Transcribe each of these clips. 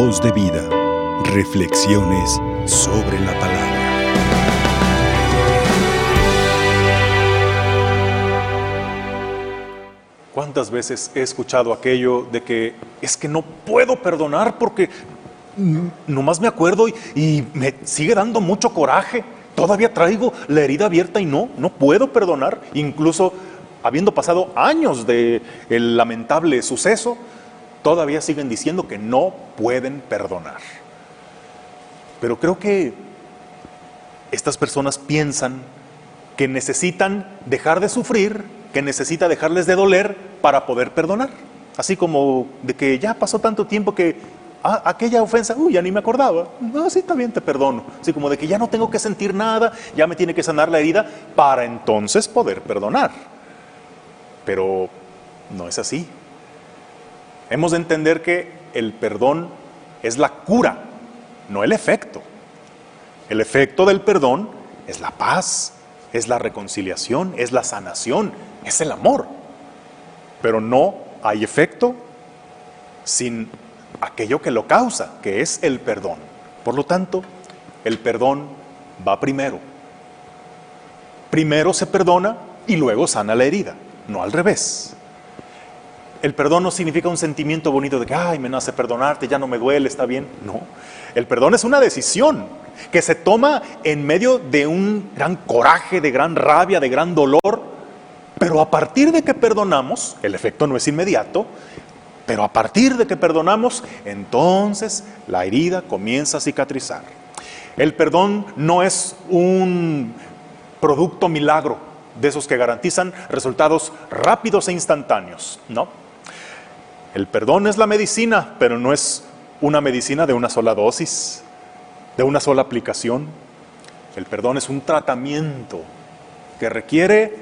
Voz de vida. Reflexiones sobre la palabra. ¿Cuántas veces he escuchado aquello de que es que no puedo perdonar porque nomás me acuerdo y, y me sigue dando mucho coraje? Todavía traigo la herida abierta y no, no puedo perdonar. Incluso habiendo pasado años del el lamentable suceso, todavía siguen diciendo que no pueden perdonar. Pero creo que estas personas piensan que necesitan dejar de sufrir, que necesita dejarles de doler para poder perdonar. Así como de que ya pasó tanto tiempo que ah, aquella ofensa, uy, ya ni me acordaba. No, sí, está bien, te perdono. Así como de que ya no tengo que sentir nada, ya me tiene que sanar la herida para entonces poder perdonar. Pero no es así. Hemos de entender que el perdón es la cura, no el efecto. El efecto del perdón es la paz, es la reconciliación, es la sanación, es el amor. Pero no hay efecto sin aquello que lo causa, que es el perdón. Por lo tanto, el perdón va primero. Primero se perdona y luego sana la herida, no al revés. El perdón no significa un sentimiento bonito de que, ay, me nace perdonarte, ya no me duele, está bien. No, el perdón es una decisión que se toma en medio de un gran coraje, de gran rabia, de gran dolor, pero a partir de que perdonamos, el efecto no es inmediato, pero a partir de que perdonamos, entonces la herida comienza a cicatrizar. El perdón no es un producto milagro de esos que garantizan resultados rápidos e instantáneos, ¿no? El perdón es la medicina, pero no es una medicina de una sola dosis, de una sola aplicación. El perdón es un tratamiento que requiere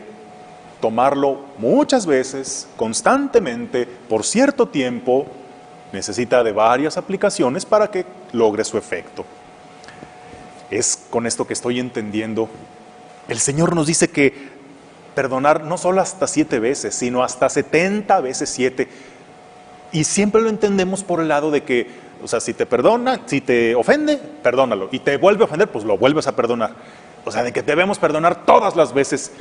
tomarlo muchas veces, constantemente, por cierto tiempo, necesita de varias aplicaciones para que logre su efecto. Es con esto que estoy entendiendo. El Señor nos dice que perdonar no solo hasta siete veces, sino hasta setenta veces siete y siempre lo entendemos por el lado de que, o sea, si te perdona, si te ofende, perdónalo. Y te vuelve a ofender, pues lo vuelves a perdonar. O sea, de que debemos perdonar todas las veces.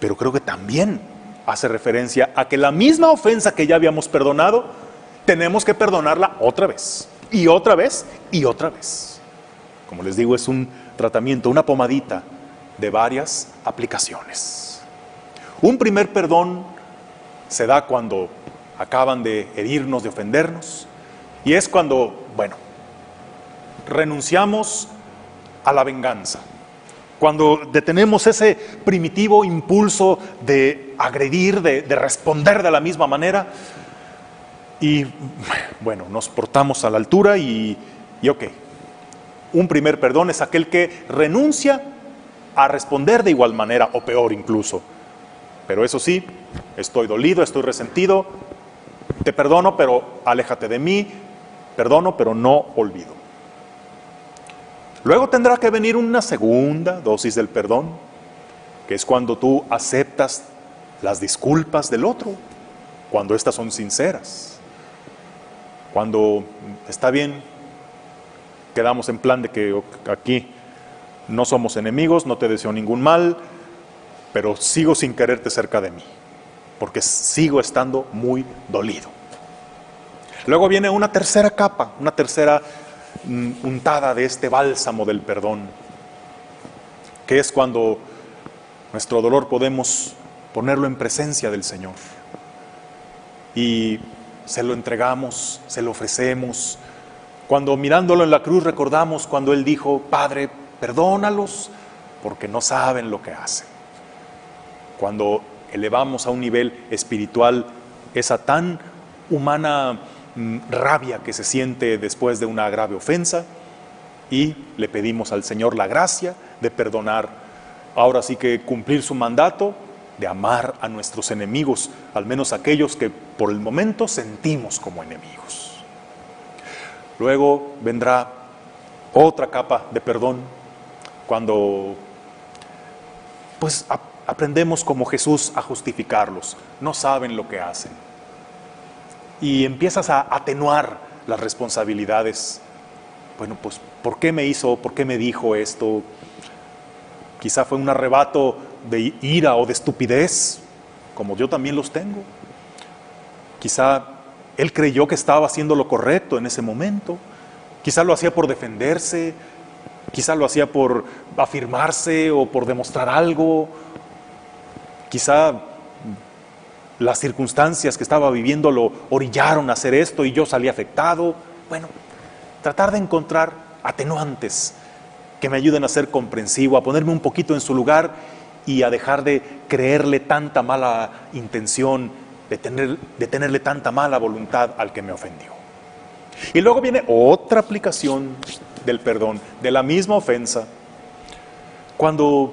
Pero creo que también hace referencia a que la misma ofensa que ya habíamos perdonado, tenemos que perdonarla otra vez. Y otra vez y otra vez. Como les digo, es un tratamiento, una pomadita de varias aplicaciones. Un primer perdón se da cuando acaban de herirnos, de ofendernos. Y es cuando, bueno, renunciamos a la venganza. Cuando detenemos ese primitivo impulso de agredir, de, responder de la misma manera. Y bueno, nos portamos a la altura y, y ok. Un primer perdón es aquel que renuncia a responder de igual manera o peor incluso. Pero eso sí, estoy dolido, estoy resentido, te perdono, pero aléjate de mí, perdono, pero no olvido. Luego tendrá que venir una segunda dosis del perdón, que es cuando tú aceptas las disculpas del otro, cuando éstas son sinceras. Cuando está bien, quedamos en plan de que aquí no somos enemigos, no te deseo ningún mal, pero sigo sin quererte cerca de mí porque sigo estando muy dolido. Luego viene una tercera capa, una tercera mm, untada de este bálsamo del perdón, que es cuando nuestro dolor podemos ponerlo en presencia del Señor. Y se lo entregamos, se lo ofrecemos. Cuando mirándolo en la cruz recordamos cuando Él dijo, Padre, perdónalos porque no saben lo que hacen. Cuando elevamos a un nivel espiritual esa tan humana mm, rabia que se siente después de una grave ofensa y le pedimos al Señor la gracia de perdonar, ahora sí que cumplir su mandato de amar a nuestros enemigos, al menos aquellos que por el momento sentimos como enemigos. Luego vendrá otra capa de perdón cuando pues aprendemos como Jesús a justificarlos. No saben lo que hacen. Y empiezas a atenuar las responsabilidades. Bueno, pues, ¿por qué me hizo, por qué me dijo esto? Quizá fue un arrebato de ira o de estupidez, como yo también los tengo. Quizá él creyó que estaba haciendo lo correcto en ese momento. Quizá lo hacía por defenderse, quizá lo hacía por afirmarse o por demostrar algo. Quizá las circunstancias que estaba viviendo lo orillaron a hacer esto y yo salí afectado. Bueno, tratar de encontrar atenuantes que me ayuden a ser comprensivo, a ponerme un poquito en su lugar y a dejar de creerle tanta mala intención, de, tener, de tenerle tanta mala voluntad al que me ofendió. Y luego viene otra aplicación del perdón, de la misma ofensa, cuando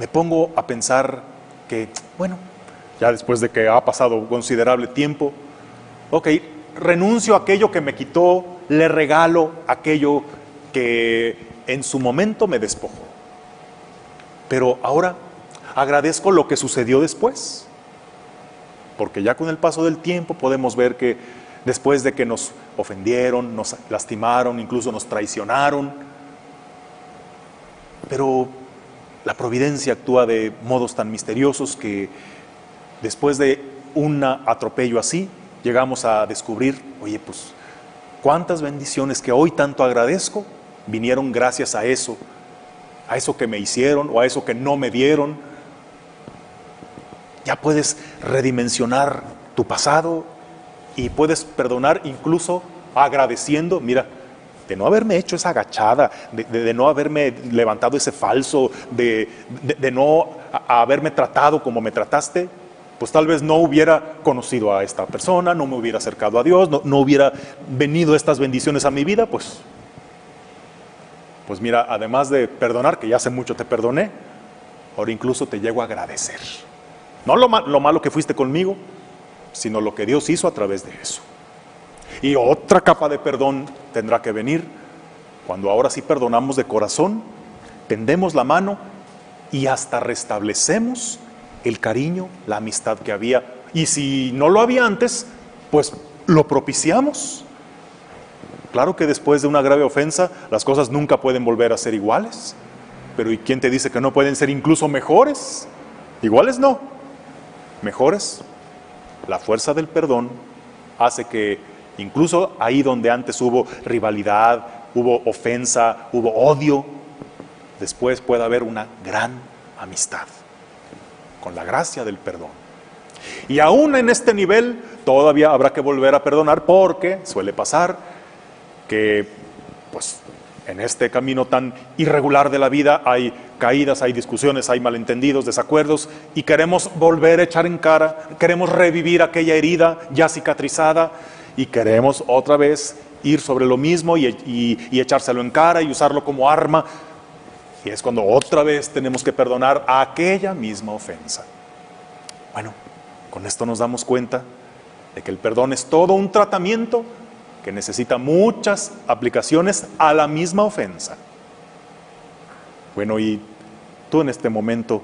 me pongo a pensar que, bueno, ya después de que ha pasado considerable tiempo, ok, renuncio a aquello que me quitó, le regalo aquello que en su momento me despojó. Pero ahora agradezco lo que sucedió después, porque ya con el paso del tiempo podemos ver que después de que nos ofendieron, nos lastimaron, incluso nos traicionaron, pero la providencia actúa de modos tan misteriosos que después de un atropello así, llegamos a descubrir, oye, pues, cuántas bendiciones que hoy tanto agradezco vinieron gracias a eso, a eso que me hicieron o a eso que no me dieron. Ya puedes redimensionar tu pasado y puedes perdonar incluso agradeciendo, mira, de no haberme hecho esa agachada, de, no haberme levantado ese falso, de, no haberme tratado como me trataste, pues tal vez no hubiera conocido a esta persona, no me hubiera acercado a Dios, no, hubiera venido estas bendiciones a mi vida, pues, pues mira, además de perdonar, que ya hace mucho te perdoné, ahora incluso te llego a agradecer. No lo, lo malo que fuiste conmigo, sino lo que Dios hizo a través de eso. Y otra capa de perdón tendrá que venir cuando ahora sí perdonamos de corazón, tendemos la mano y hasta restablecemos el cariño, la amistad que había. Y si no lo había antes, pues lo propiciamos. Claro que después de una grave ofensa las cosas nunca pueden volver a ser iguales, pero ¿y quién te dice que no pueden ser incluso mejores? Iguales no, mejores. La fuerza del perdón hace que incluso ahí donde antes hubo rivalidad, hubo ofensa, hubo odio, después pueda haber una gran amistad con la gracia del perdón. Y aún en este nivel todavía habrá que volver a perdonar porque suele pasar que pues en este camino tan irregular de la vida hay caídas, hay discusiones, hay malentendidos, desacuerdos y queremos volver a echar en cara, queremos revivir aquella herida ya cicatrizada y queremos otra vez ir sobre lo mismo y, y echárselo en cara y usarlo como arma y es cuando otra vez tenemos que perdonar aquella misma ofensa. Bueno, con esto nos damos cuenta de que el perdón es todo un tratamiento que necesita muchas aplicaciones a la misma ofensa. Bueno, y tú en este momento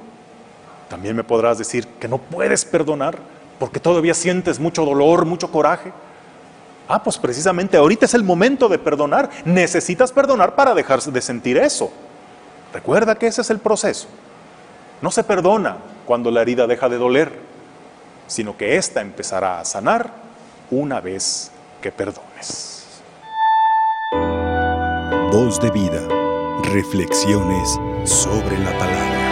también me podrás decir que no puedes perdonar porque todavía sientes mucho dolor, mucho coraje. Ah, pues precisamente ahorita es el momento de perdonar. Necesitas perdonar para dejar de sentir eso. Recuerda que ese es el proceso. No se perdona cuando la herida deja de doler, sino que ésta empezará a sanar una vez que perdones. Voz de vida. Reflexiones sobre la palabra.